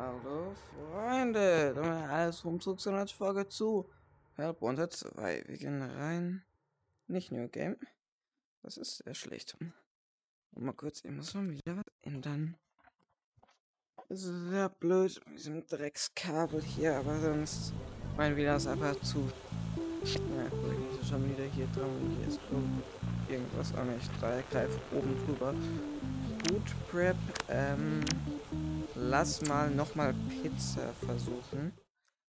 Hallo Freunde, alles vom Zugsinat Folge zu. Help unter 2. Wir gehen rein. Nicht New Game. Das ist sehr schlecht. Und mal kurz, ich muss mal wieder was ändern. Das ist sehr blöd mit diesem Dreckskabel hier, aber sonst mein wieder ist einfach zu. Ja, gut, ich muss schon wieder hier dran und hier ist irgendwas auch nicht. Da greift oben drüber. Food Prep, ähm lass mal nochmal Pizza versuchen.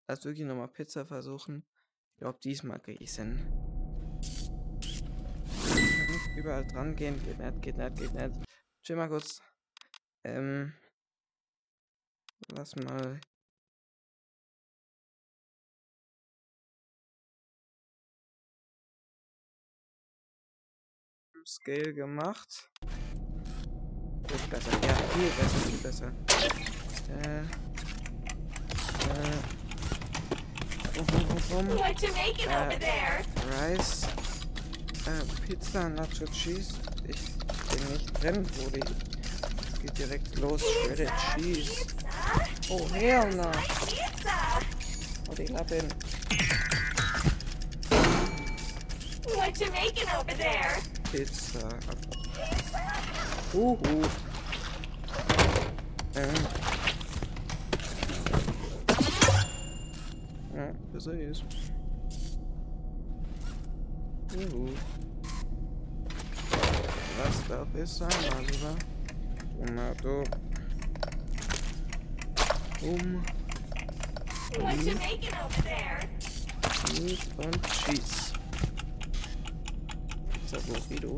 Lass wirklich nochmal Pizza versuchen. Ich glaube, diesmal kriege ich hin. Überall dran gehen. Geht nicht, geht nicht, geht nicht. Chill mal kurz. Ähm. Lass mal. Scale gemacht. Wird besser. Ja, viel besser, viel besser. Äh. Äh. Making Uh, over there? Rice. Äh, Pizza, Nacho Cheese. Ich bin nicht drin, Brudi. Es geht direkt los. Shredded Cheese. Oh, hell no. Oh, die Lappen. What you making over there? Pizza. Pizza? Uhu. Ähm. Ja, besser ist. Uhu. Was darf es sein, mein Lieber? Tomato. Um, What you making over there? Meat und Cheese. Pizza Burrito.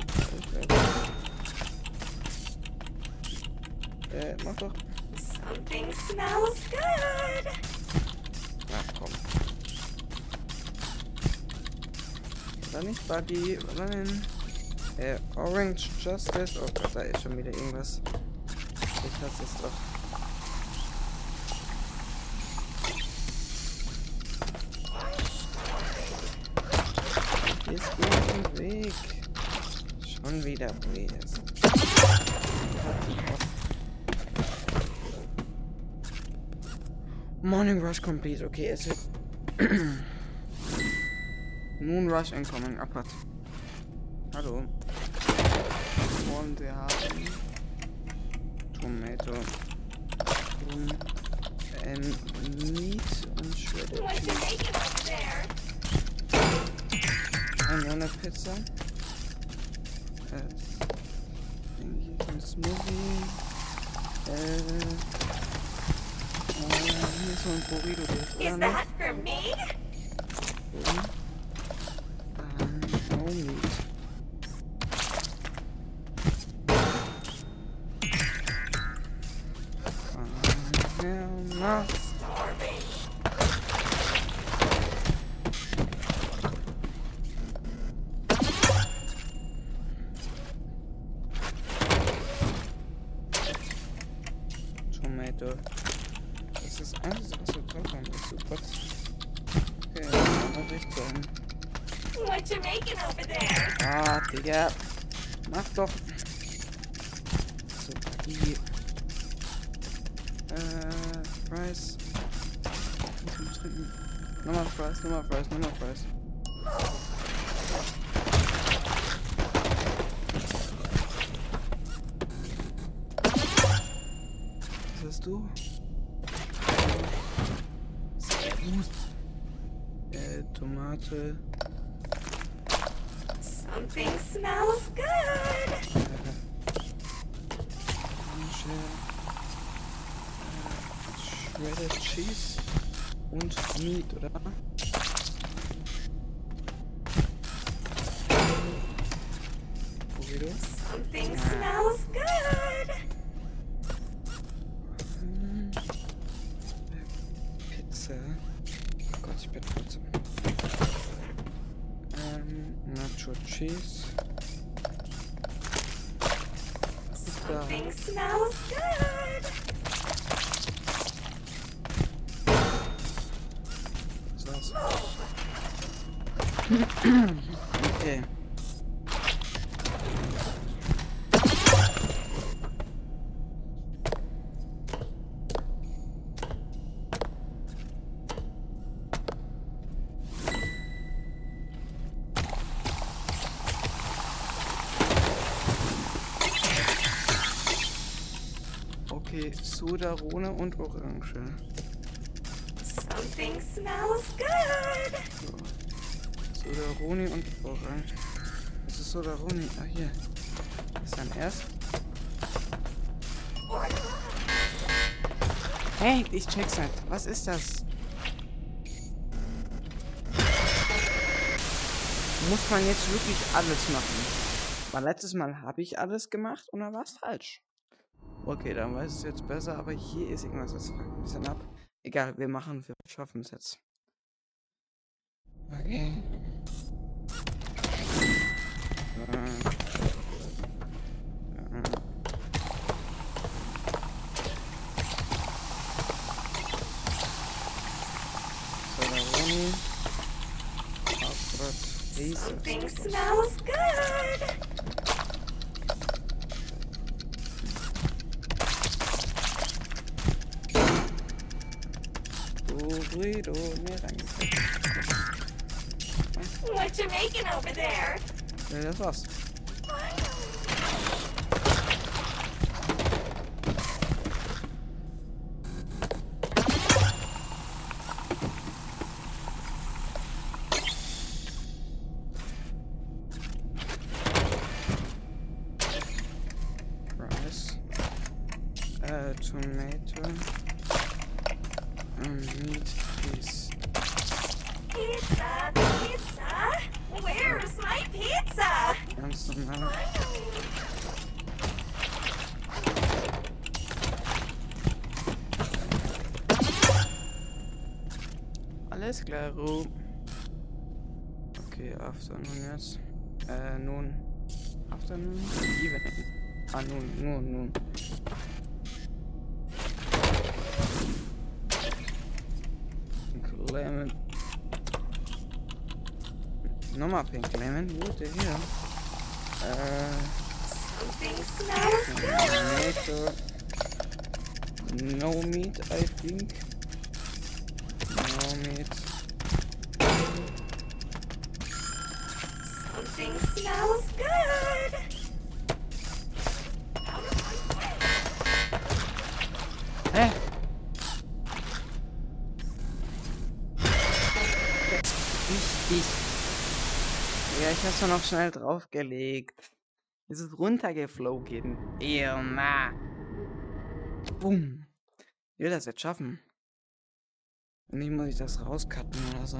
Äh, mach doch. Something smells good. Ach komm. War nicht Buddy, war denn? Äh, Orange Justice. Oh Gott, da ist schon wieder irgendwas. Ich hasse es doch. Jetzt geh auf den Weg. Schon wieder Blaze. Morning Rush complete. Okay, es wird. Moon Rush incoming. Abfahrt. Hallo. Und wir haben. Tomato. Um, and Meat und Shredded Cheese. Eine Pizza. Äh. Hier ist ein Smoothie. Äh. äh, Hier ist so ein Burrito. Der ist Is oder nicht? that for me? Um, no meat. Uh, Tomato. Das ist alles, was wir brauchen. Das ist Gott. Okay, andere Richtung. What you making over there? Ah, Digga. Mach doch. So, die. Äh, Fries. Nochmal Fries, nochmal Fries, nochmal Fries. Tomate. Something smells good. Shredded Cheese und Meat, oder? Burrito. Something smells good. Cheese. Ist da. Something smells good. Was okay. Okay, Sodarone und Orange. Something smells good. So. Sodaroni und Orange. Was ist Sodaroni? Ah, hier. Das ist dann erst. Hey, ich check's halt. Was ist das? Muss man jetzt wirklich alles machen? Weil letztes Mal habe ich alles gemacht und dann war es falsch. Okay, dann weiß es jetzt besser, aber hier ist irgendwas, das fuckt ein bisschen ab. Egal, wir machen, wir schaffen es jetzt. Okay. Äh. Äh. Solaroni. Hauptrat. Something smells good. Burrito. Nee, danke. What you making over there? Nee, das pizza? Ganz normal. Alles klar, Ru. Okay, Afternoon jetzt. Äh, nun. Afternoon? Evening. Ah, nun, nun, nun. Lemon. Nochmal Pink Lemon. What the hell? Something smells good. No meat, I think. No meat. Something smells good. Eh? Richtig. Ja, ich hab's doch noch schnell draufgelegt. Es ist runtergeflogen. Irma. Boom. Ich will das jetzt schaffen. Nicht muss ich das rauscutten oder so.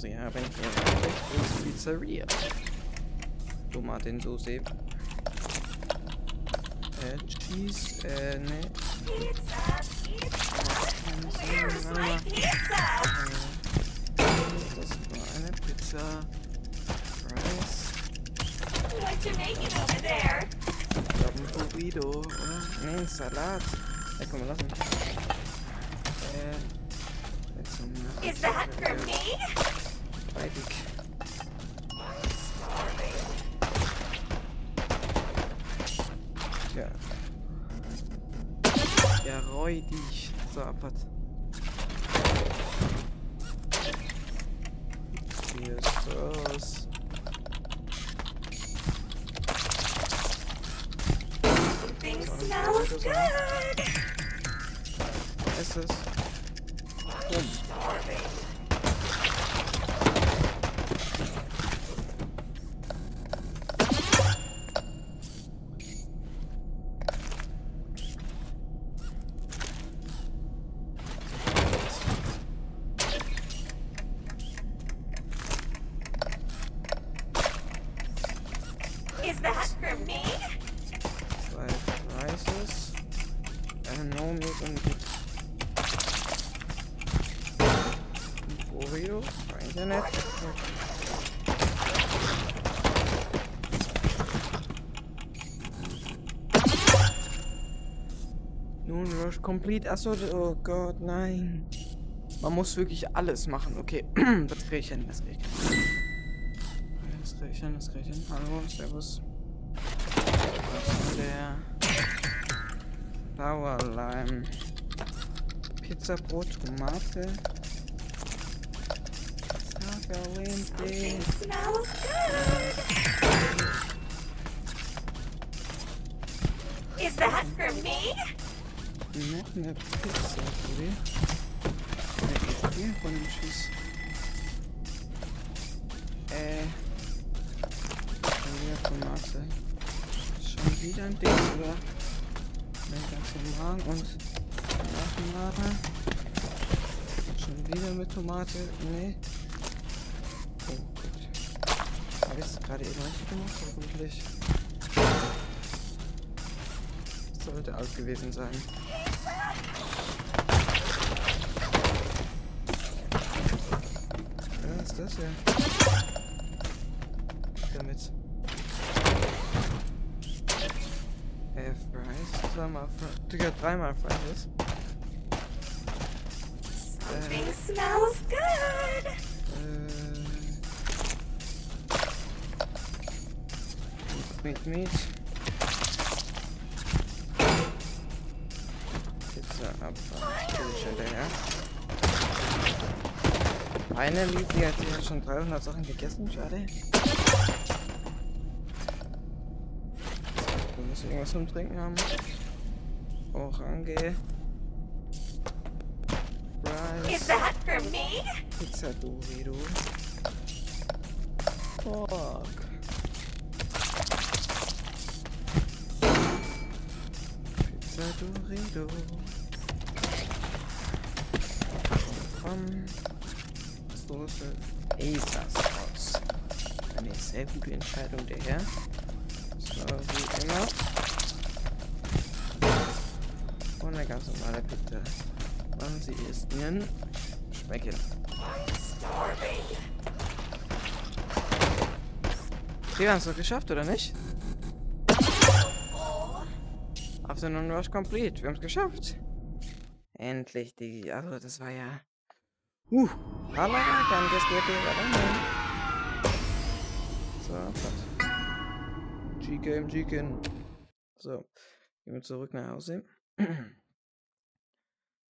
Sie haben? Ins Pizzeria. Tomatensoße. Äh, Cheese, äh, ne. Pizza, pizza. Das war eine Pizza. Rice. What you making over there? Ich glaube ein Burrito, oder? Nee, Salat. Ja, komm, lass mich. Äh. Is that for me? Beidig. Ja. Ja, räudig. So, abwart. Hier ist das. Es Rices. Oreo. Internet. Nun Rush Complete. Achso, oh Gott, nein. Man muss wirklich alles machen. Okay, das kriege ich hin, das kriege ich hin. Das kriege ich hin, das kriege ich hin. Hallo, servus. Was ist der? Sauerleim. Pizzabrot, Tomate. Sacherlente. It smells good. Is that for me? Noch eine Pizza, Brudi. Wer geht hier von dem Schieß? Äh. Wieder Tomate. Schon wieder ein Ding, oder? Ne, ganz normal und Nachmache. Schon wieder mit Tomate. Nee. Habe ich es gerade eben richtig gemacht? Hoffentlich. Sollte alt gewesen sein. Was ist das hier? Damit. Äh, Fries? Zweimal Fries. Digga, dreimal Fries. Something smells good. Äh. Meat, Meat. Pizza ab. Bin ich hinterher. Eine lieb, die hat ja schon 300 Sachen gegessen, schade. Wir müssen irgendwas zum Trinken haben. Orange. Is Rice. that for me? Pizza Dorito. Fuck. Dorito. Komm. Soße. Acer-Sauce. Eine sehr gute Entscheidung, der Herr. So, wie immer. Und eine ganz normale Pizza. Wann sie ist mir schmecken. Haben es doch geschafft, oder nicht? Afternoon Rush complete. Wir haben es geschafft. Endlich, die. Also, das war ja. Uh. Aber dann das bitte weiter. So, was? G-Game, G-Game. So. Gehen wir zurück nach Hause.